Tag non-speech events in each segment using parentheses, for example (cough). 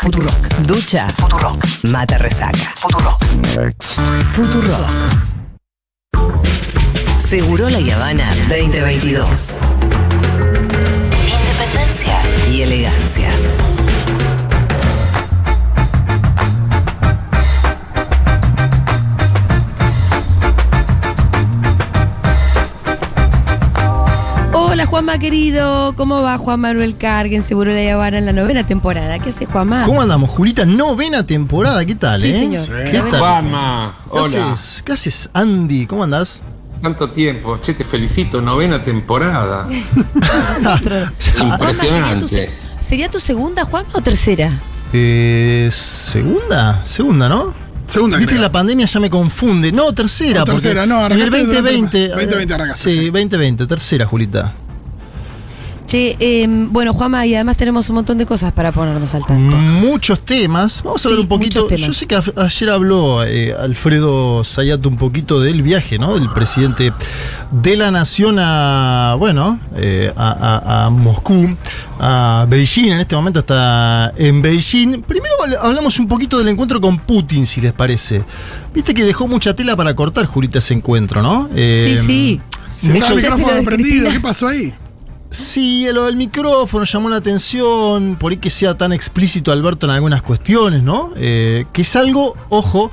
Futurock. Ducha. Futurock. Mata resaca. Futurock. Futurock. Seguro la Habana 2022. Independencia y elegancia. Hola Juanma querido, ¿cómo va Juan Manuel Carguen? Seguro la Habana en la novena temporada. ¿Qué hace Juanma? ¿Cómo andamos, Julita? Novena temporada, ¿qué tal, Sí, eh? señor. ¿Qué Novena. tal? Juanma, ¿Qué hola. haces? ¿Qué haces, Andy? ¿Cómo andás? Tanto tiempo. Che, te felicito. Novena temporada. (laughs) Impresionante. (laughs) Juanma, ¿sería tu, se- ¿sería tu segunda Juanma o tercera? Eh, ¿Segunda? Segunda, ¿no? Segunda, Viste, creo. la pandemia ya me confunde. No, tercera. No, tercera, no, En el arrancaste durante 2020. la- 2020 arrancaste, Sí, sí. 2020, tercera, Julita. Che, eh, bueno Juanma, y además tenemos un montón de cosas para ponernos al tanto. Muchos temas. Vamos a Sí, hablar un poquito. Yo sé que a- ayer habló eh, Alfredo Sayato un poquito del viaje, ¿no? Del presidente de la nación a, bueno, eh, a, a- a Moscú, a Beijing. En este momento está en Beijing. Primero habl- hablamos un poquito del encuentro con Putin, si les parece. Viste que dejó mucha tela para cortar, Julita, ese encuentro, ¿no? Eh, sí, sí. Se está el micrófono prendido, Cristina. ¿qué pasó ahí? Sí, lo del micrófono llamó la atención, por ahí que sea tan explícito Alberto en algunas cuestiones, ¿no? Eh, que es algo, ojo,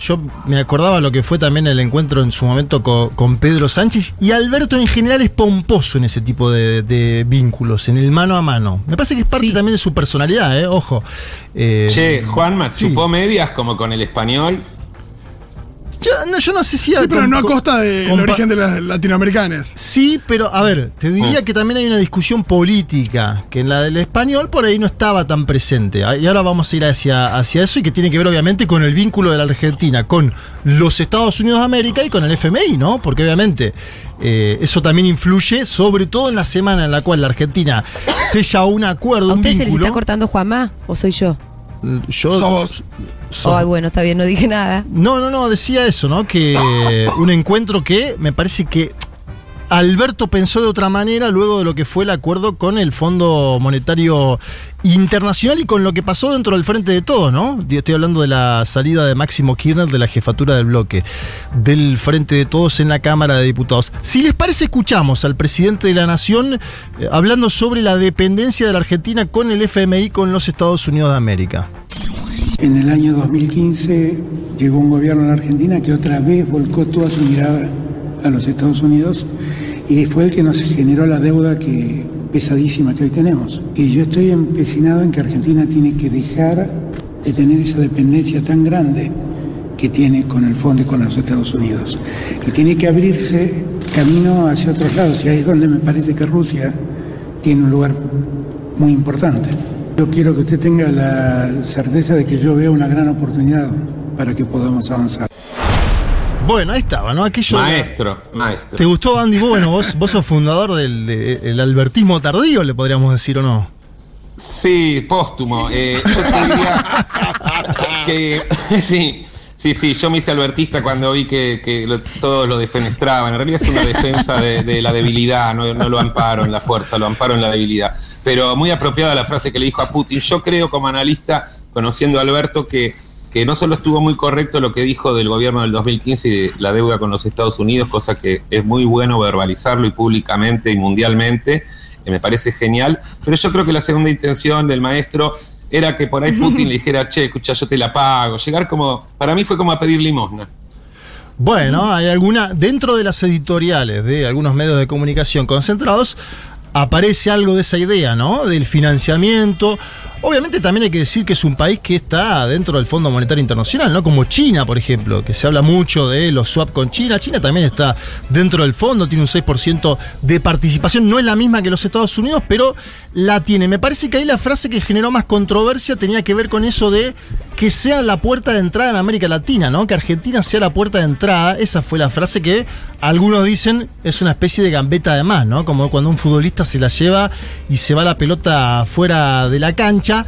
yo me acordaba lo que fue también el encuentro en su momento co- con, Pedro Sánchez y Alberto en general es pomposo en ese tipo de, de vínculos, en el mano a mano. Me parece que es parte Sí. también de su personalidad, ¿eh? Ojo. Eh, Che, Juanma, sí. chupó medias como con el español. Yo no, yo no sé si... Sí, pero no a costa del origen de las latinoamericanas. Sí, pero a ver, te diría Mm. que también hay una discusión política, que en la del español por ahí no estaba tan presente. Ah, Y ahora vamos a ir hacia, hacia eso y que tiene que ver obviamente con el vínculo de la Argentina con los Estados Unidos de América y con el FMI, ¿no? Porque obviamente eh, eso también influye, sobre todo en la semana en la cual la Argentina sella un acuerdo, ¿A un usted se les vínculo. está cortando Juanma o soy yo? Yo, Sos so- Ay, bueno, está bien, no dije nada. No, no, no, decía eso, ¿no? Que un encuentro que me parece que Alberto pensó de otra manera luego de lo que fue el acuerdo con el Fondo Monetario Internacional y con lo que pasó dentro del frente de todos, ¿no? Estoy hablando de la salida de Máximo Kirchner de la jefatura del bloque, del frente de todos en la Cámara de Diputados. Si les parece, escuchamos al presidente de la Nación eh, hablando sobre la dependencia de la Argentina con el FMI con los Estados Unidos de América. En el año 2015 llegó un gobierno en la Argentina que otra vez volcó toda su mirada a los Estados Unidos y fue el que nos generó la deuda que pesadísima que hoy tenemos. Y yo estoy empecinado en que Argentina tiene que dejar de tener esa dependencia tan grande que tiene con el fondo y con los Estados Unidos. Y tiene que abrirse camino hacia otros lados y ahí es donde me parece que Rusia tiene un lugar muy importante. Yo quiero que usted tenga la certeza de que yo veo una gran oportunidad para que podamos avanzar. Bueno, ahí estaba, ¿no? Aquello de Maestro, maestro. ¿Te gustó, Andy? Bueno, vos, vos sos fundador del de- el albertismo tardío, le podríamos decir, ¿o no? Sí, póstumo. Eh, yo te diría (laughs) que (laughs) sí, sí, sí. Yo me hice albertista cuando vi que, que lo- todos lo defenestraban. En realidad es una defensa de, de la debilidad, no, no lo amparo en la fuerza, lo amparo en la debilidad. Pero muy apropiada la frase que le dijo a Putin. Yo creo como analista, conociendo a Alberto, que, que no solo estuvo muy correcto lo que dijo del gobierno del 2015 y la deuda con los Estados Unidos, cosa que es muy bueno verbalizarlo y públicamente y mundialmente que me parece genial, pero yo creo que la segunda intención del maestro era que por ahí Putin le dijera, che, escucha, yo te la pago, llegar como, para mí fue como a pedir limosna. Bueno, hay alguna, dentro de las editoriales de algunos medios de comunicación concentrados, aparece algo de esa idea, ¿no? Del financiamiento. Obviamente también hay que decir que es un país que está dentro del Fondo Monetario Internacional, ¿no? Como China, por ejemplo, que se habla mucho de los swap con China. China también está dentro del fondo, tiene un 6% de participación. No es la misma que los Estados Unidos, pero la tiene. Me parece que ahí la frase que generó más controversia tenía que ver con eso de que sea la puerta de entrada en América Latina, ¿no? Que Argentina sea la puerta de entrada. Esa fue la frase que algunos dicen es una especie de gambeta de más, ¿no? Como cuando un futbolista se la lleva y se va la pelota fuera de la cancha.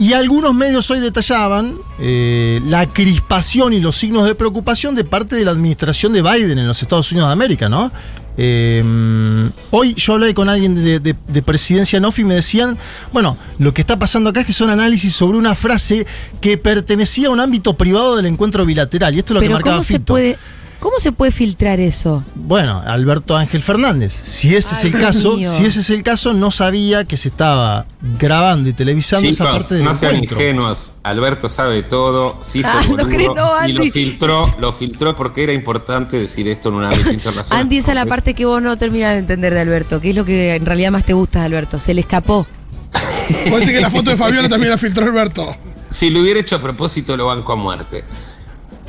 Y algunos medios hoy detallaban eh, la crispación y los signos de preocupación de parte de la administración de Biden en los Estados Unidos de América, ¿no? Eh, hoy yo hablé con alguien de, de- de presidencia NOF y me decían, bueno, lo que está pasando acá es que son análisis sobre una frase que pertenecía a un ámbito privado del encuentro bilateral. Y esto es lo que marcaba ¿cómo se Fito. puede cómo se puede filtrar eso? Bueno, Alberto Ángel Fernández. Si ese es el Dios caso, mío. si ese es el caso, no sabía que se estaba grabando y televisando esa parte del no sean encuentro. ingenuos. Alberto sabe todo, sí Ah, se no crees, no, y lo filtró, lo filtró porque era importante decir esto en un ámbito internacional. Andy, esa es la parte que vos no terminás de entender de Alberto. ¿Qué es lo que en realidad más te gusta de Alberto? Se le escapó. Puede ser que la foto de Fabiola también la filtró Alberto. (laughs) Si lo hubiera hecho a propósito, lo banco a muerte.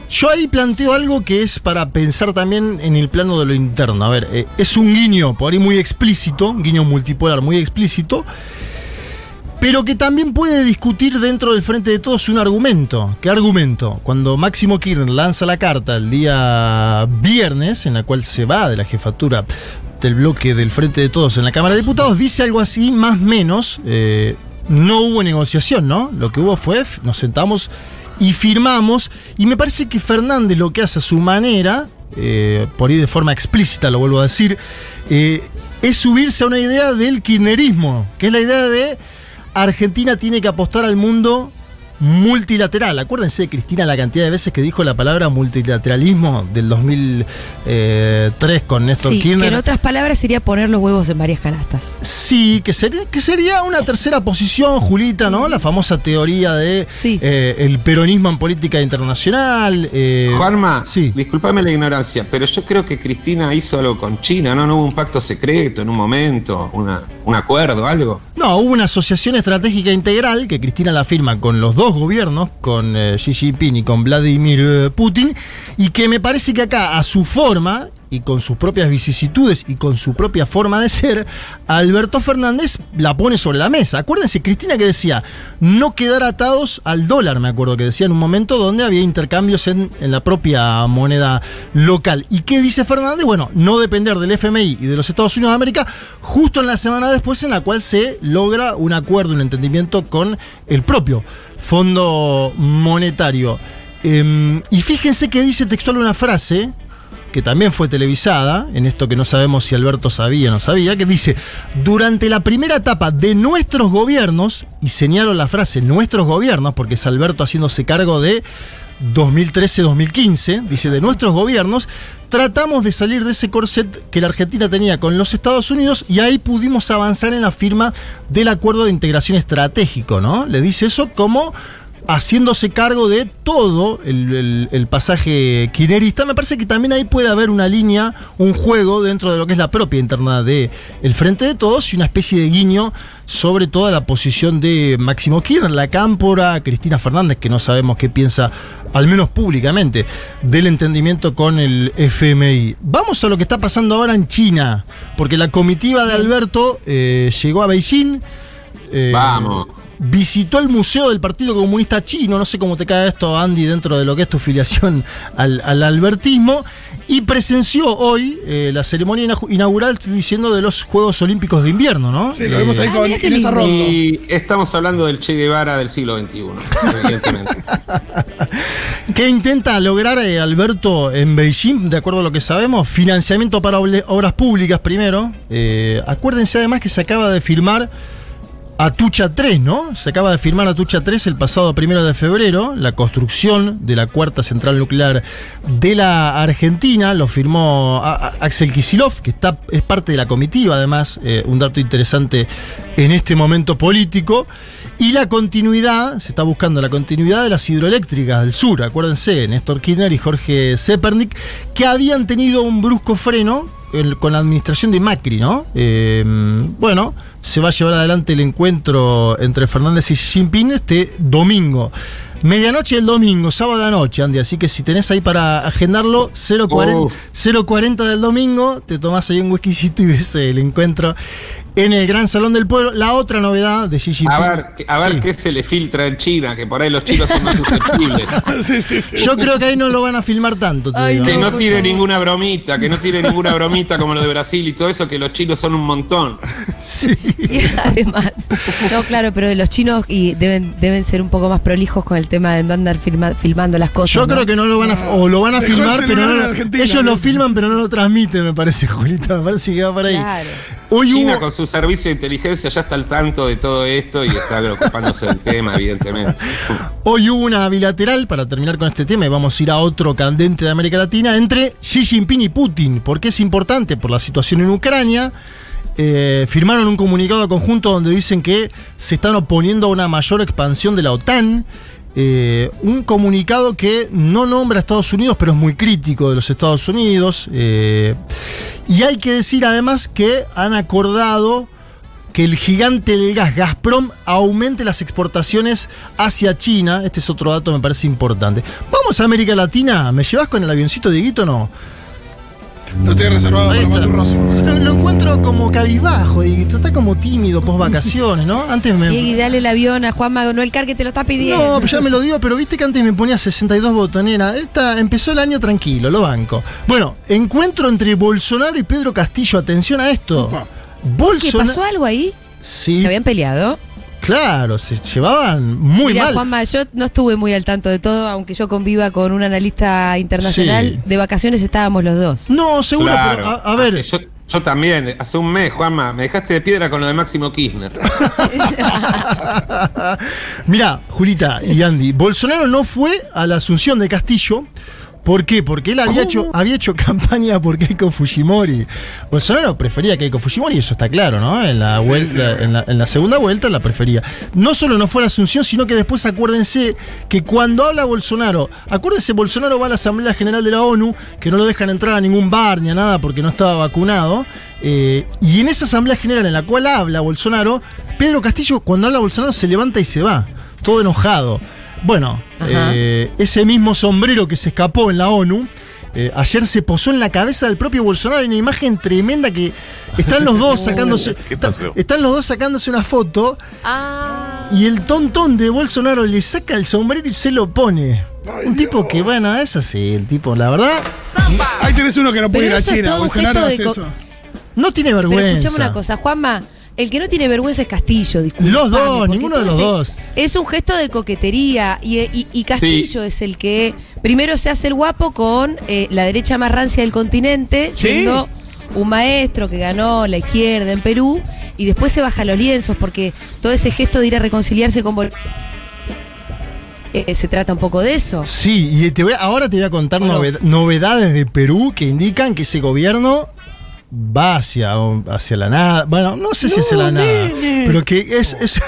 Yo ahí planteo algo que es para pensar también en el plano de lo interno. A ver, eh, es un guiño por ahí muy explícito, un guiño multipolar muy explícito, pero que también puede discutir dentro del frente de todos un argumento. ¿Qué argumento? Cuando Máximo Kirchner lanza la carta el día viernes, en la cual se va de la jefatura del bloque del frente de todos en la Cámara de Diputados, dice algo así, más menos. eh, no hubo negociación, ¿no? Lo que hubo fue, nos sentamos y firmamos. Y me parece que Fernández lo que hace a su manera, eh, por ahí de forma explícita lo vuelvo a decir, eh, es subirse a una idea del kirchnerismo, que es la idea de Argentina tiene que apostar al mundo multilateral. Acuérdense de Cristina la cantidad de veces que dijo la palabra multilateralismo del 2003 con Néstor Sí, que Kirchner. en otras palabras sería poner los huevos en varias canastas. Sí, que sería, que sería una tercera posición, Julita, ¿no? La famosa teoría de Sí. eh, el peronismo en política internacional. eh, Juanma, Sí. discúlpame la ignorancia, pero yo creo que Cristina hizo algo con China, ¿no? No hubo un pacto secreto en un momento, una, un acuerdo, algo. No, hubo una asociación estratégica integral que Cristina la firma con los dos gobiernos, con eh, Xi Jinping y con Vladimir eh, Putin, y que me parece que acá, a su forma, y con sus propias vicisitudes y con su propia forma de ser, Alberto Fernández la pone sobre la mesa. Acuérdense, Cristina que decía, no quedar atados al dólar, me acuerdo que decía en un momento donde había intercambios en, en la propia moneda local. ¿Y qué dice Fernández? Bueno, no depender del FMI y de los Estados Unidos de América, justo en la semana después en la cual se logra un acuerdo, un entendimiento con el propio Fondo Monetario. Em, y fíjense que dice textual una frase que también fue televisada, en esto que no sabemos si Alberto sabía o no sabía, que dice, durante la primera etapa de nuestros gobiernos, y señalo la frase nuestros gobiernos, porque es Alberto haciéndose cargo de 2013-2015, dice, de nuestros gobiernos, tratamos de salir de ese corset que la Argentina tenía con los Estados Unidos y ahí pudimos avanzar en la firma del acuerdo de integración estratégico, ¿no? Le dice eso como haciéndose cargo de todo el, el- el pasaje kirchnerista, me parece que también ahí puede haber una línea, un juego dentro de lo que es la propia interna de el Frente de Todos y una especie de guiño sobre toda la posición de Máximo Kirchner, la cámpora, Cristina Fernández, que no sabemos qué piensa, al menos públicamente, del entendimiento con el FMI. Vamos a lo que está pasando ahora en China, porque la comitiva de Alberto eh, llegó a Beijing. eh, Vamos. Visitó el Museo del Partido Comunista Chino, no sé cómo te cae esto, Andy, dentro de lo que es tu filiación (laughs) al, al albertismo, y presenció hoy eh, la ceremonia ina- inaugural, estoy diciendo, de los Juegos Olímpicos de Invierno, ¿no? Sí, lo vemos ahí Ah, con Inés. Arroyo. Y estamos hablando del Che Guevara del siglo XXI, evidentemente. (laughs) ¿Qué intenta lograr eh, Alberto en Beijing, de acuerdo a lo que sabemos? Financiamiento para obras públicas primero. Eh, acuérdense además que se acaba de firmar Atucha 3, ¿no? Se acaba de firmar Atucha 3 el pasado primero de febrero, la construcción de la cuarta central nuclear de la Argentina, lo firmó Axel Kisilov, que está, es parte de la comitiva, además, eh, un dato interesante en este momento político. Y la continuidad, se está buscando la continuidad de las hidroeléctricas del sur, acuérdense, Néstor Kirchner y Jorge Zepernik, que habían tenido un brusco freno con la administración de Macri, ¿no? Eh, bueno, se va a llevar adelante el encuentro entre Fernández y Xi Jinping este domingo. Medianoche del domingo, sábado a la noche, Andy. Así que si tenés ahí para agendarlo, 040, Uf. 040 del domingo, te tomás ahí un whiskycito y ves el encuentro en el Gran Salón del Pueblo. La otra novedad de Xi Jinping. A ver, a ver Sí. qué se le filtra en China, que por ahí los chinos son más susceptibles. (laughs) Sí, sí, sí. Yo creo que ahí no lo van a filmar tanto. Ay. Que no favor. ninguna bromita, que no tire ninguna bromita como lo de Brasil y todo eso, que los chinos son un montón. (laughs) Sí. Sí, además. No, claro, pero de los chinos y deben, deben ser un poco más prolijos con el tema de no andar filma- filmando las cosas. Yo creo que no lo van a. O lo van a Dejó filmar, pero no ellos lo filman, pero no lo transmiten, me parece, (laughs) Julita. Me parece que va por ahí. Claro. Hoy China hubo. con su servicio de inteligencia ya está al tanto de todo esto y está preocupándose del tema, evidentemente. Hoy hubo una bilateral, para terminar con este tema, y vamos a ir a otro candente de América Latina, entre Xi Jinping y Putin, porque es importante por la situación en Ucrania. Eh, firmaron un comunicado conjunto donde dicen que se están oponiendo a una mayor expansión de la OTAN. Eh, un comunicado que no nombra a Estados Unidos, pero es muy crítico de los Estados Unidos. Eh, y hay que decir además que han acordado que el gigante del gas Gazprom aumente las exportaciones hacia China. Este es otro dato me parece importante. Vamos a América Latina. ¿Me llevas con el avioncito, Dieguito, no? Lo estoy reservado Ahí para. Maturroso. (laughs) Lo encuentro como cabizbajo, Dieguito. Está como tímido post vacaciones, ¿no? Antes me. Y dale el avión a Juan Manuel Car que te lo está pidiendo. No, pues ya me lo digo, pero viste que antes me ponía 62 botoneras. Esta empezó el año tranquilo, lo banco. Bueno, encuentro entre Bolsonaro y Pedro Castillo. Atención a esto. Opa. ¿Qué Bolsonaro. pasó algo ahí? Sí, ¿Se habían peleado? Claro, se llevaban muy Mira, mal. Juanma, yo no estuve muy al tanto de todo, aunque yo conviva con un analista internacional. Sí. De vacaciones estábamos los dos. No, seguro, Claro. pero a, a ver. Yo, yo también, hace un mes, Juanma, me dejaste de piedra con lo de Máximo Kirchner. (laughs) Mirá, Julita y Andy, Bolsonaro no fue a la asunción de Castillo. ¿Por qué? Porque él había hecho, había hecho (laughs) campaña por Keiko Fujimori. Bolsonaro prefería a Keiko Fujimori, eso está claro, ¿no? En la, Sí, vuelta, sí. En, la, en la segunda vuelta la prefería. No solo no fue a la asunción, sino que después acuérdense que cuando habla Bolsonaro, acuérdense, Bolsonaro va a la Asamblea General de la ONU, que no lo dejan entrar a ningún bar ni a nada porque no estaba vacunado. eh, y en esa Asamblea General en la cual habla Bolsonaro, Pedro Castillo, cuando habla Bolsonaro, se levanta y se va, todo enojado. Bueno, eh, ese mismo sombrero que se escapó en la ONU, eh, ayer se posó en la cabeza del propio Bolsonaro en una imagen tremenda que están los dos (laughs) sacándose. ¿Qué pasó? está- Están los dos sacándose una foto Ah. y el tontón de Bolsonaro le saca el sombrero y se lo pone. Un tipo que, bueno, es así, el tipo, la verdad, Ahí tenés uno que no puede Pero ir a China. Bolsonaro hace eso. no tiene Pero vergüenza. escuchame una cosa, Juanma. El que no tiene vergüenza es Castillo, disculpame, Los dos, ninguno de los ese- dos. Es un gesto de coquetería y, y- y Castillo es el que primero se hace el guapo con eh, la derecha más rancia del continente, Sí. siendo un maestro que ganó la izquierda en Perú y después se baja los lienzos porque todo ese gesto de ir a reconciliarse con Bol- Eh, se trata un poco de eso. Sí, y te voy a- ahora te voy a contar Bueno. novedades de Perú que indican que ese gobierno va hacia, hacia la nada. Bueno, no sé si hacia la nada, pero que es, es-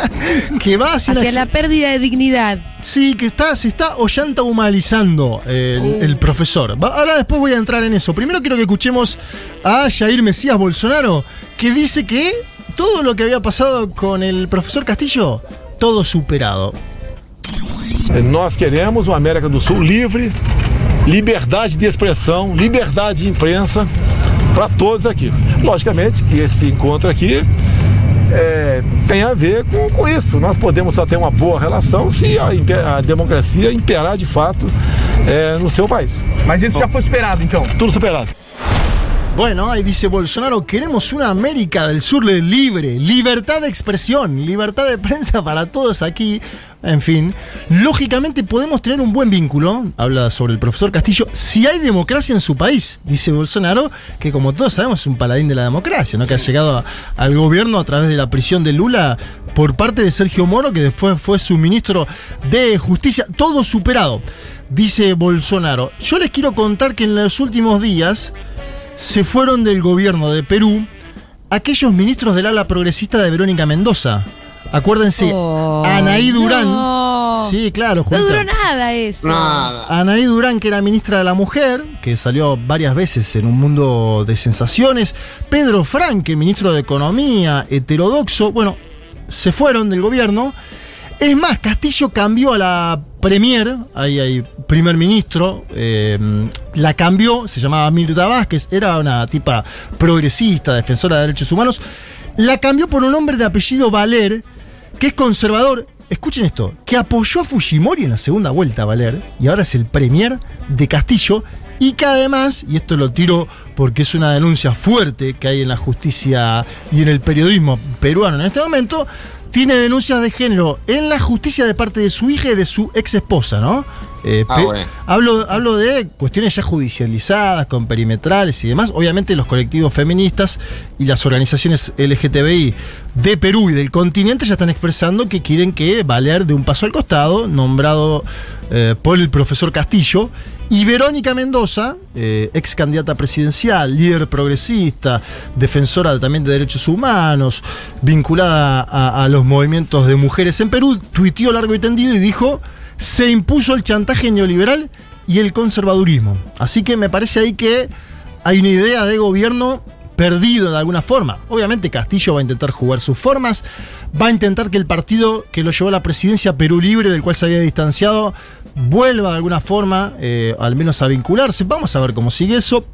(laughs) que va hacia, Hacia la, la pérdida de dignidad. Sí, que está, se está ollanta humanizando el, Uh. el profesor. Va- ahora después voy a entrar en eso. Primero quiero que escuchemos a Jair Mesías Bolsonaro, que dice que todo lo que había pasado con el profesor Castillo, todo superado. Nós queremos uma América do Sul livre, liberdade de expressão, liberdade de imprensa para todos aqui. Logicamente que esse encontro aqui é, tem a ver com, com isso. Nós podemos só ter uma boa relação se a, a democracia imperar de fato é, no seu país. Mas isso já foi superado, então. Tudo superado. Bueno, ahí dice Bolsonaro, queremos una América del Sur libre, libertad de expresión, libertad de prensa para todos aquí. En fin, lógicamente podemos tener un buen vínculo, habla sobre el profesor Castillo, si hay democracia en su país, dice Bolsonaro, que como todos sabemos es un paladín de la democracia, ¿no? que ha llegado a- al gobierno a través de la prisión de Lula por parte de Sergio Moro, que después fue su ministro de Justicia, todo superado, dice Bolsonaro. Yo les quiero contar que en los últimos días se fueron del gobierno de Perú aquellos ministros del ala progresista de Verónica Mendoza. Acuérdense, Oh, Anaí Durán. no. Sí, claro, No Julita. duró nada eso. Nada. Anaí Durán, que era ministra de la Mujer, que salió varias veces en un mundo de sensaciones. Pedro Franque, ministro de Economía, heterodoxo. Bueno, se fueron del gobierno. Es más, Castillo cambió a la Premier, ahí hay primer ministro, eh, la cambió, se llamaba Mirta Vázquez, era una tipa progresista, defensora de derechos humanos. La cambió por un hombre de apellido Valer, que es conservador. Escuchen esto, que apoyó a Fujimori en la segunda vuelta, Valer, y ahora es el premier de Castillo, y que además, y esto lo tiro porque es una denuncia fuerte que hay en la justicia y en el periodismo peruano en este momento, tiene denuncias de género en la justicia de parte de su hija y de su ex esposa, ¿no? Eh, Ah, bueno. hablo, hablo de cuestiones ya judicializadas, con perimetrales y demás. Obviamente los colectivos feministas y las organizaciones LGTBI de Perú y del continente ya están expresando que quieren que Valer de un paso al costado, nombrado eh, por el profesor Castillo, y Verónica Mendoza, eh, ex candidata presidencial, líder progresista, defensora también de derechos humanos, vinculada a, los movimientos de mujeres en Perú, tuiteó largo y tendido y dijo, se impuso el chantaje neoliberal y el conservadurismo. Así que me parece ahí que hay una idea de gobierno perdido de alguna forma. Obviamente Castillo va a intentar jugar sus formas, va a intentar que el partido que lo llevó a la presidencia Perú Libre, del cual se había distanciado, vuelva de alguna forma, eh, al menos a vincularse. Vamos a ver cómo sigue eso.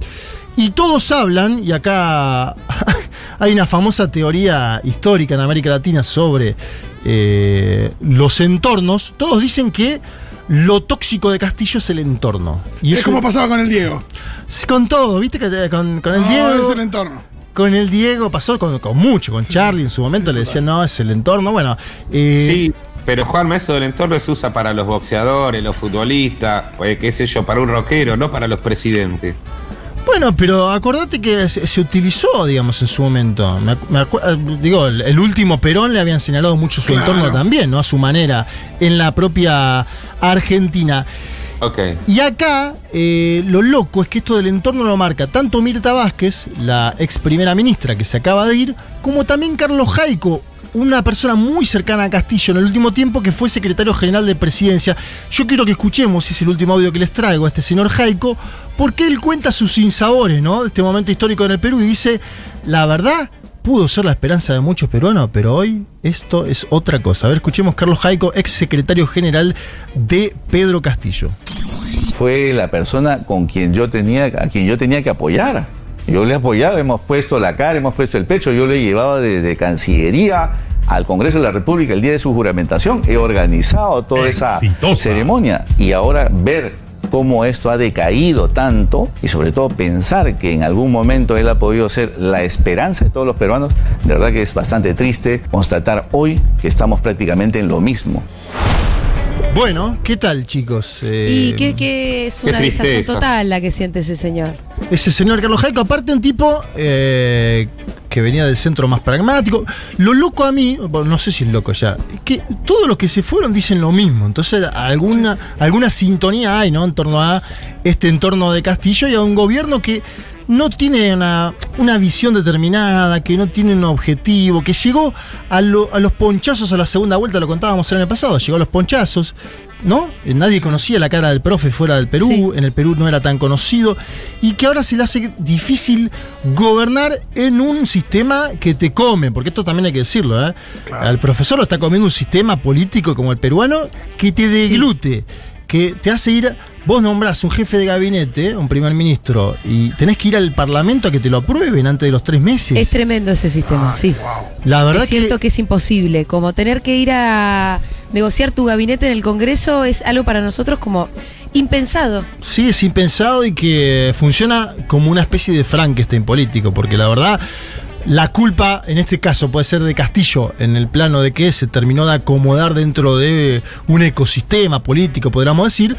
Y todos hablan, y acá (laughs) hay una famosa teoría histórica en América Latina sobre eh, los entornos, todos dicen que lo tóxico de Castillo es el entorno. Y Es eso- como pasaba con el Diego. con todo, ¿viste? Que te- con, con el No, Diego. es el entorno. Con el Diego pasó con, con mucho, con Charlie en su momento le decían, no, es el entorno. Bueno, eh, Sí, pero Juanma, eso del entorno se usa para los boxeadores, los futbolistas, eh, qué sé yo, para un rockero, no para los presidentes. Bueno, pero acordate que se, se utilizó, digamos, en su momento. Me, me eh, digo, el, el último Perón le habían señalado mucho su Claro. entorno también, ¿no? A su manera, en la propia Argentina. Ok. Y acá, eh, lo loco es que esto del entorno lo marca tanto Mirta Vázquez, la ex primera ministra que se acaba de ir, como también Carlos Jaico, una persona muy cercana a Castillo en el último tiempo que fue secretario general de presidencia. Yo quiero que escuchemos, es el último audio que les traigo a este señor Jaico, porque él cuenta sus sinsabores, ¿no? De este momento histórico en el Perú y dice, la verdad, pudo ser la esperanza de muchos peruanos, pero hoy esto es otra cosa. A ver, escuchemos Carlos Jaico, ex secretario general de Pedro Castillo. fue la persona con quien yo tenía, a quien yo tenía que apoyar. Yo le apoyaba, hemos puesto la cara, hemos puesto el pecho, yo le llevaba desde Cancillería al Congreso de la República el día de su juramentación, he organizado toda esa ceremonia y ahora ver cómo esto ha decaído tanto y sobre todo pensar que en algún momento él ha podido ser la esperanza de todos los peruanos, de verdad que es bastante triste constatar hoy que estamos prácticamente en lo mismo. Bueno, ¿qué tal, chicos? Eh, Y que, que es qué una desazón total la que siente ese señor. Ese señor Carlos Jaico, aparte un tipo eh, que venía del centro más pragmático. Lo loco a mí, bueno, no sé si es loco ya, es que todos los que se fueron dicen lo mismo. Entonces, alguna, alguna sintonía hay, ¿no? En torno a este entorno de Castillo y a un gobierno que no tiene una, una visión determinada, que no tiene un objetivo, que llegó a, lo- a los ponchazos a la segunda vuelta, lo contábamos el año pasado, llegó a los ponchazos, ¿no? Eh, Nadie conocía la cara del profe fuera del Perú, Sí. en el Perú no era tan conocido, y que ahora se le hace difícil gobernar en un sistema que te come, porque esto también hay que decirlo, ¿eh? Al profesor lo está comiendo un sistema político como el peruano que te deglute, que te hace ir, vos nombrás un jefe de gabinete, un primer ministro, y tenés que ir al parlamento a que te lo aprueben antes de los tres meses. Es tremendo ese sistema, sí. La verdad es cierto que... es imposible. Como tener que ir a negociar tu gabinete en el Congreso es algo para nosotros como impensado. Sí, es impensado y que funciona como una especie de Frankenstein político, porque la verdad, la culpa en este caso puede ser de Castillo, en el plano de que se terminó de acomodar dentro de un ecosistema político, podríamos decir,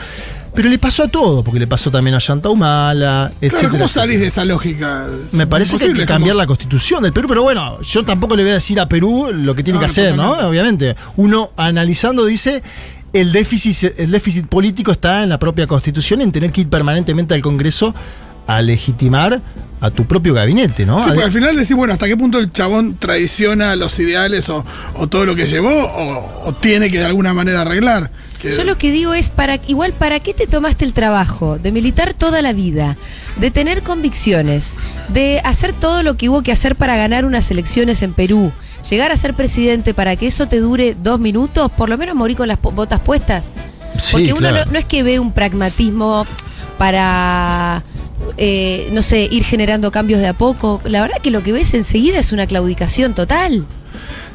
pero le pasó a todo, porque le pasó también a Yanta Humala, etc. Claro, ¿cómo salís de esa lógica? Me parece que hay que cambiar como- la constitución del Perú, pero bueno, yo tampoco le voy a decir a Perú lo que tiene No, que hacer, ¿no? Obviamente. Uno analizando dice, el déficit, el déficit político está en la propia constitución, en tener que ir permanentemente al Congreso a legitimar a tu propio gabinete, ¿no? Sí, porque al final decís, bueno, ¿hasta qué punto el chabón traiciona los ideales o, o todo lo que llevó o, o tiene que de alguna manera arreglar? Que- Yo lo que digo es, para igual, ¿para qué te tomaste el trabajo de militar toda la vida? De tener convicciones, de hacer todo lo que hubo que hacer para ganar unas elecciones en Perú, llegar a ser presidente para que eso te dure dos minutos, por lo menos morir con las botas puestas. Sí, Porque uno claro. no, no es que ve un pragmatismo para, eh, no sé, ir generando cambios de a poco. La verdad que lo que ves enseguida es una claudicación total.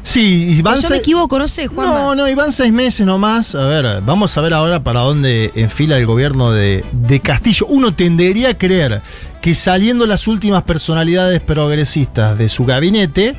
Sí, O yo me equivoco, no sé, Juan. No, no, y van seis meses nomás. A ver, vamos a ver ahora para dónde enfila el gobierno de, de Castillo. Uno tendería a creer que saliendo las últimas personalidades progresistas de su gabinete,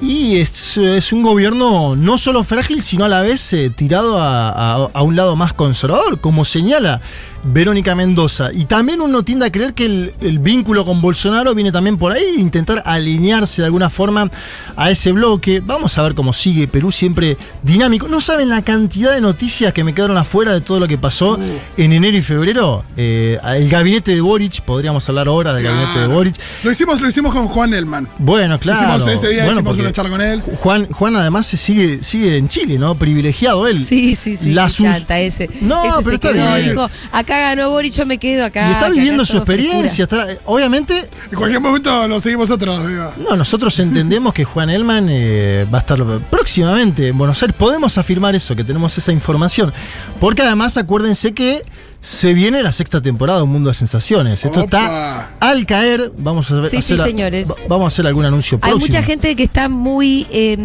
Y es, es un gobierno no solo frágil, sino a la vez eh, tirado a, a- a un lado más conservador, como señala Verónica Mendoza. Y también uno tiende a creer que el, el vínculo con Bolsonaro viene también por ahí, intentar alinearse de alguna forma a ese bloque. Vamos a ver cómo sigue Perú siempre dinámico. No saben la cantidad de noticias que me quedaron afuera de todo lo que pasó en enero y febrero. Eh, el gabinete de Boric, podríamos hablar ahora del gabinete de. Boric. Lo hicimos, lo hicimos con Juan Elman. Bueno, claro. Hicimos ese día, Bueno, hicimos porque una charla con él. Juan, Juan además se sigue, sigue en Chile, ¿no? Privilegiado él. Sí, sí, sí. La sus- ese. No, Ese pero se está quedó, bien. dijo, acá ganó Boric, yo me quedo acá. y está viviendo su experiencia. está- obviamente, En cualquier momento lo seguimos otros. digo. no, nosotros entendemos que Juan Elman eh, va a estar próximamente en Buenos Aires. Podemos afirmar eso, que tenemos esa información. Porque además, acuérdense que se viene la sexta temporada de Un Mundo de Sensaciones. Esto está al caer. Vamos a ver. Sí, sí, hacer a- señores. va- vamos a hacer algún anuncio Hay próximo. mucha gente que está muy, eh,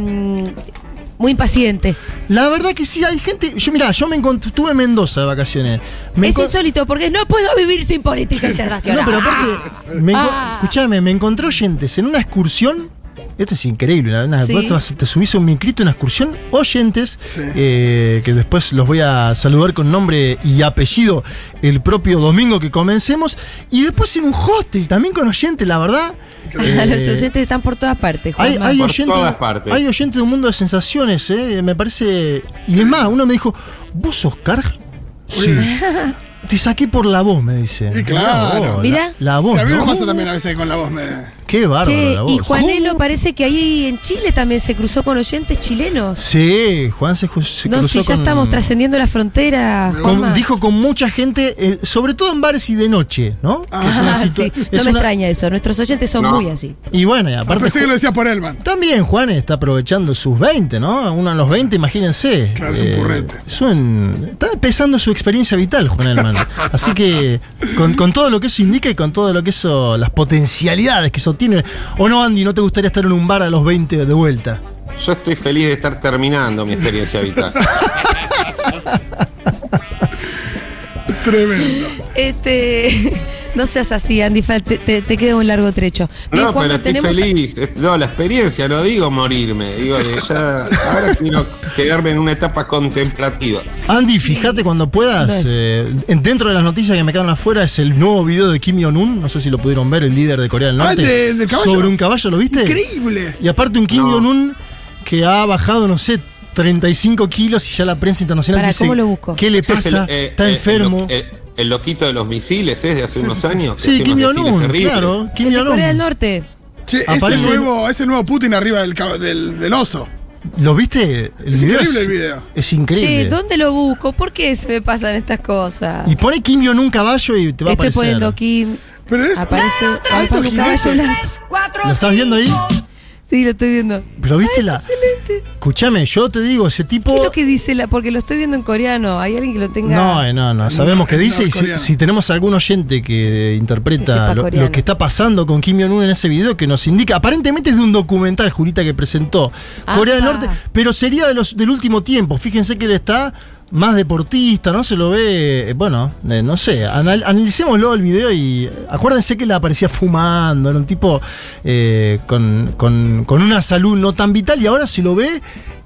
muy impaciente. La verdad que sí, hay gente. Yo, mirá, yo me encont- estuve en Mendoza de vacaciones. Me es insólito porque no puedo vivir sin política internacional. (laughs) No, pero aparte, me enco- Ah. escuchame, me encontré oyentes en una excursión. Esto es increíble, una- una- Sí. vos te, vas- te subís a un micrito en una excursión, oyentes, Sí. eh, que después los voy a saludar con nombre y apellido el propio domingo que comencemos, y después en un hostel también con oyentes, la verdad. eh, (laughs) Los oyentes están por todas partes. hay, hay Por oyentes, todas partes. hay oyentes de un mundo de sensaciones, eh, me parece. Y es más, uno me dijo, ¿vos sos Carg? Sí. (laughs) Te saqué por la voz, me dice. Y claro. la- Mirá. La, voz. Sí, a mí me ¿no? pasa también a veces con la voz. Me... Qué bárbaro Che, la y. Juanelo parece que ahí en Chile también se cruzó con oyentes chilenos. Sí, Juan se, se No, cruzó si ya con- estamos trascendiendo la frontera. con- dijo con mucha gente, eh, sobre todo en bares y de noche, ¿no? Que es una Ah, sí. es No me una- extraña eso. Nuestros oyentes son No. muy así. Y bueno, y aparte. Pensé que lo decía por Elman. También Juan está aprovechando sus 20, ¿no? Uno a los 20, imagínense. Eh, Claro, es un currete. es un- está empezando su experiencia vital, Juan Elman. Así que, con, con todo lo que eso indica y con todo lo que eso, las potencialidades que eso tiene. ¿O no, Andy, no te gustaría estar en un bar a los 20 de vuelta? Yo estoy feliz de estar terminando mi experiencia vital. (laughs) Tremendo. Este, no seas así, Andy, te, te, te queda un largo trecho. Bien, No, pero estoy feliz. Eh, No, la experiencia, no digo morirme. Digo, ya, ahora quiero quedarme en una etapa contemplativa. Andy, fíjate cuando puedas. Eh, en- dentro de las noticias que me quedan afuera es el nuevo video de Kim Jong-un. No sé si lo pudieron ver, el líder de Corea del Ah, Norte. de- del caballo. Sobre un caballo, ¿lo viste? Increíble. Y aparte un Kim No. Jong-un que ha bajado, no sé, 35 kilos y ya la prensa internacional Pará, dice ¿cómo lo busco? ¿qué le es pasa? el, eh, Está eh, enfermo. El, lo- el- el loquito de los misiles, ¿es? De hace unos años. que sí, Kim Jong-un, claro. Kim El de Corea del Jong-un. Norte. Che, ese Aparece- nuevo, ese nuevo Putin arriba del, del, del oso. ¿Lo viste? El Es video increíble el video. Es increíble. Che, ¿dónde lo busco? ¿Por qué se me pasan estas cosas? Y pone Kim Jong-un caballo y te va a Estoy aparecer. poniendo Kim. Pero es. Aparece un caballo. ¿Lo estás viendo ahí? Sí, lo estoy viendo. Pero viste Ay, la. es excelente. Escúchame, yo te digo, ese tipo. ¿Qué es lo que dice la? Porque lo estoy viendo en coreano. ¿Hay alguien que lo tenga? No, eh, no, no, sabemos qué dice y si, si tenemos algún oyente que interpreta lo, que está pasando con Kim Jong-un en ese video que nos indica, aparentemente es de un documental, Julita, que presentó Corea del. Norte, pero sería de los del último tiempo. Fíjense que él está más deportista, no se lo ve, eh, bueno, eh, no sé, anal- analicémoslo el video y acuérdense que le aparecía fumando, era un tipo eh, con, con- con una salud no tan vital y ahora se lo ve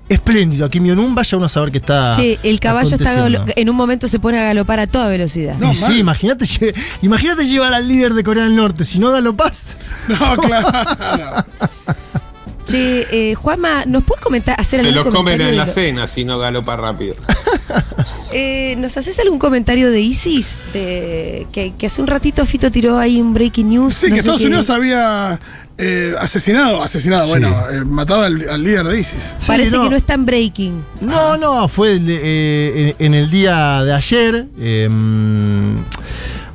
espléndido. A Kim Jong-un vaya uno a saber que está Che, el caballo está en un momento se pone a galopar a toda velocidad. No, y sí, imagínate, lle- imagínate llevar al líder de Corea del Norte, si no galopás. No, (laughs) claro. Che, eh, Juanma, ¿nos puedes comentar, hacer Se algún lo comen comentario en la lo- cena si no galopa rápido. (laughs) Eh, ¿Nos haces algún comentario de ISIS? De, que, que hace un ratito Fito tiró ahí un breaking news. Sí, no que sé Estados qué. Unidos había eh, asesinado, asesinado, Sí. bueno, eh, matado al, al líder de ISIS. Sí, Parece no. que no es tan breaking. No, no, fue el de- eh, en, en el día de ayer. eh,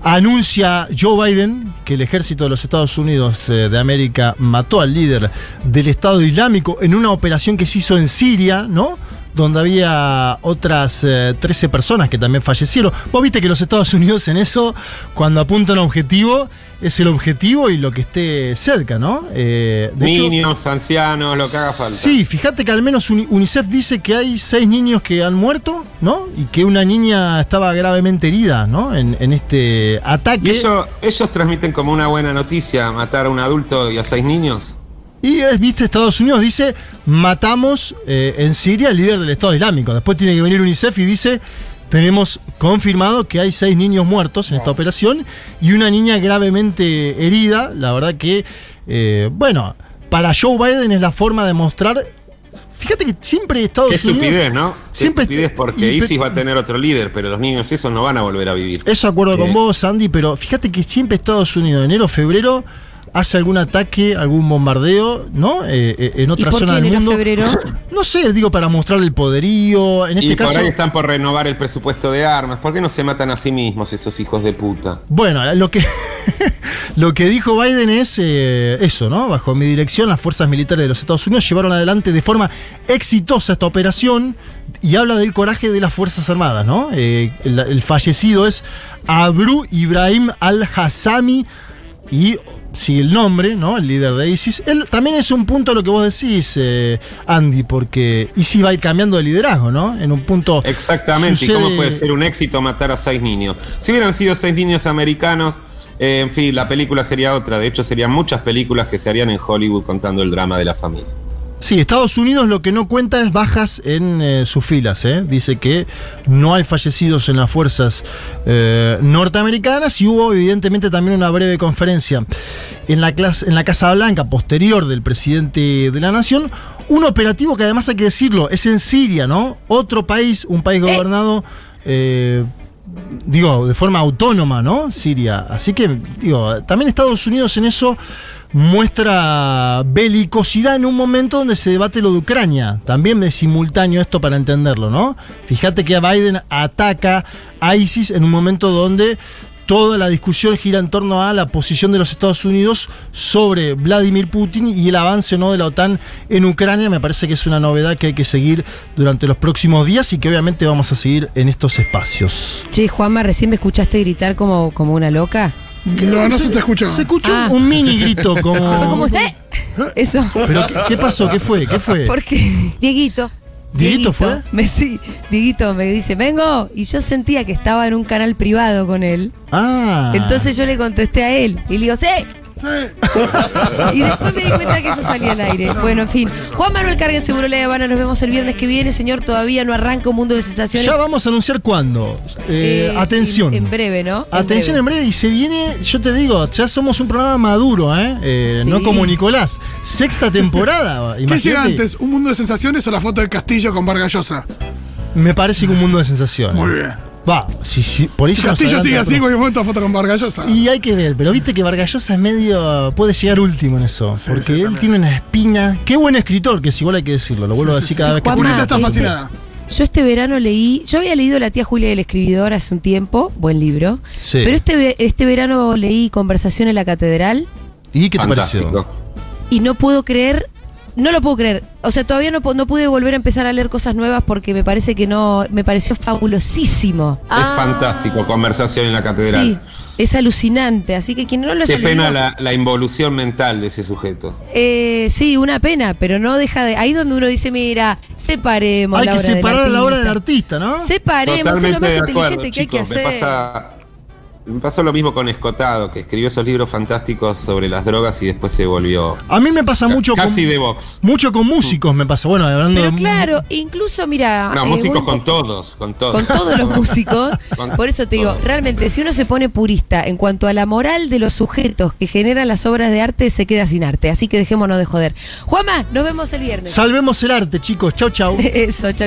anuncia Joe Biden que el ejército de los Estados Unidos eh, de América mató al líder del Estado Islámico en una operación que se hizo en Siria, ¿no? Donde había otras eh, 13 personas que también fallecieron. Vos viste que los Estados Unidos en eso, cuando apuntan a un objetivo, es el objetivo y lo que esté cerca, ¿no? Eh, de hecho- Niños, ancianos, lo que haga falta. Sí, fíjate que al menos Uni- UNICEF dice que hay seis niños que han muerto, ¿no? Y que una niña estaba gravemente herida, ¿no? En, en este ¿Y ataque. eso, ellos transmiten como una buena noticia matar a un adulto y a seis niños? Y es, viste, Estados Unidos dice, matamos eh, en Siria al líder del Estado Islámico. Después tiene que venir UNICEF y dice, tenemos confirmado que hay seis niños muertos en esta operación y una niña gravemente herida. La verdad que, eh, bueno, para Joe Biden es la forma de mostrar... Fíjate que siempre Estados Qué Unidos... estupidez, ¿no? Qué estupidez porque ISIS va a tener otro líder, pero los niños esos no van a volver a vivir. Eso acuerdo con Eh, vos, Andy, pero fíjate que siempre Estados Unidos, enero, febrero, hace algún ataque, algún bombardeo, ¿no? Eh, eh, en ¿Y otra por zona qué del enero, mundo. febrero? (laughs) No sé, digo, para mostrar el poderío. En este y caso. por ahí están por renovar el presupuesto de armas. ¿Por qué no se matan a sí mismos esos hijos de puta? Bueno, lo que, (laughs) lo que dijo Biden es eh, eso, ¿no? Bajo mi dirección, las fuerzas militares de los Estados Unidos llevaron adelante de forma exitosa esta operación y habla del coraje de las Fuerzas Armadas, ¿no? Eh, el, el fallecido es Abru Ibrahim al-Hassami y sigue el nombre, ¿no? El líder de ISIS. Él también es un punto lo que vos decís, eh, Andy, porque ISIS va a ir cambiando de liderazgo, ¿no? En un punto. Exactamente. ¿Y cómo puede ser un éxito matar a seis niños? Si hubieran sido seis niños americanos, eh, en fin, la película sería otra. De hecho, serían muchas películas que se harían en Hollywood contando el drama de la familia. Sí, Estados Unidos lo que no cuenta es bajas en eh, sus filas. ¿eh? Dice que no hay fallecidos en las fuerzas eh, norteamericanas y hubo evidentemente también una breve conferencia en la, clase, en la Casa Blanca posterior del presidente de la nación. Un operativo que además hay que decirlo, es en Siria, ¿no? Otro país, un país gobernado... digo, de forma autónoma, ¿no? Siria. Así que, digo, también Estados Unidos en eso muestra belicosidad en un momento donde se debate lo de Ucrania. También es simultáneo esto para entenderlo, ¿no? Fíjate que Biden ataca a ISIS en un momento donde toda la discusión gira en torno a la posición de los Estados Unidos sobre Vladimir Putin y el avance ¿no? de la OTAN en Ucrania. Me parece que es una novedad que hay que seguir durante los próximos días y que obviamente vamos a seguir en estos espacios. Che, Juanma, recién me escuchaste gritar como, como una loca. No, no se te escuchó. Se escuchó Ah. un mini grito como... (laughs) Fue como, ¿eh? Eso. ¿Pero qué, qué pasó? ¿Qué fue? ¿Qué fue? Porque Dieguito. ¿Dieguito fue? Me, sí, Dieguito me dice, vengo. Y yo sentía que estaba en un canal privado con él. Ah. Entonces yo le contesté a él y le digo, ¡sí! Y después me di cuenta que eso salía al aire. Bueno, en fin. Juan Manuel Carga, seguro le Habana. Nos vemos el viernes que viene. Señor, todavía no arranca un mundo de sensaciones. Ya vamos a anunciar cuándo. Eh, Eh, atención. En, en breve, ¿no? En Atención breve. en breve y se viene, yo te digo, ya somos un programa maduro, ¿eh? Eh, Sí. No como Nicolás. Sexta temporada. (laughs) ¿Qué llega antes? ¿Un mundo de sensaciones o la foto del castillo con Vargas Llosa? Me parece que un mundo de sensaciones. Muy bien. Va, si, si- por Si eso nos Castillo sigue así, en cualquier momento foto con Vargas Llosa. Y hay que ver, pero viste que Vargallosa es medio. puede llegar último en eso. Sí, porque sí, él también. tiene una espina. Qué buen escritor, que es igual hay que decirlo, lo vuelvo Sí, a decir sí, cada sí, vez que Juanma, Julieta está fascinada. Yo este verano leí, yo había leído La tía Julia del escribidor hace un tiempo, buen libro. Sí. Pero este, este verano leí Conversación en la Catedral ¿Y qué te Fantástico. pareció? y no puedo creer, no lo puedo creer. O sea, todavía no, no pude volver a empezar a leer cosas nuevas porque me parece que no, me pareció fabulosísimo. Es fantástico, conversación en la catedral. Sí, es alucinante. Así que quien no lo Qué pena la, la involución mental de ese sujeto. eh, sí, una pena, pero no deja de. Ahí donde uno dice, mira, separemos. Hay la que obra del separar la obra del artista. ¿no? Separemos, es lo Totalmente más de acuerdo, inteligente que hay que chicos. Me hacer. pasa, me pasó lo mismo con Escotado, que escribió esos libros fantásticos sobre las drogas y después se volvió A mí me pasa mucho con. casi de box. Mucho con músicos me pasa. Bueno, hablando Pero de- claro, incluso, mira. No, eh, músicos con todos, con todos. con todos los (laughs) músicos. Por eso te digo, todos. realmente, si uno se pone purista en cuanto a la moral de los sujetos que generan las obras de arte, se queda sin arte. Así que dejémonos de joder. Juanma, nos vemos el viernes. Salvemos el arte, chicos. Chau, chau. (laughs) Eso, chau.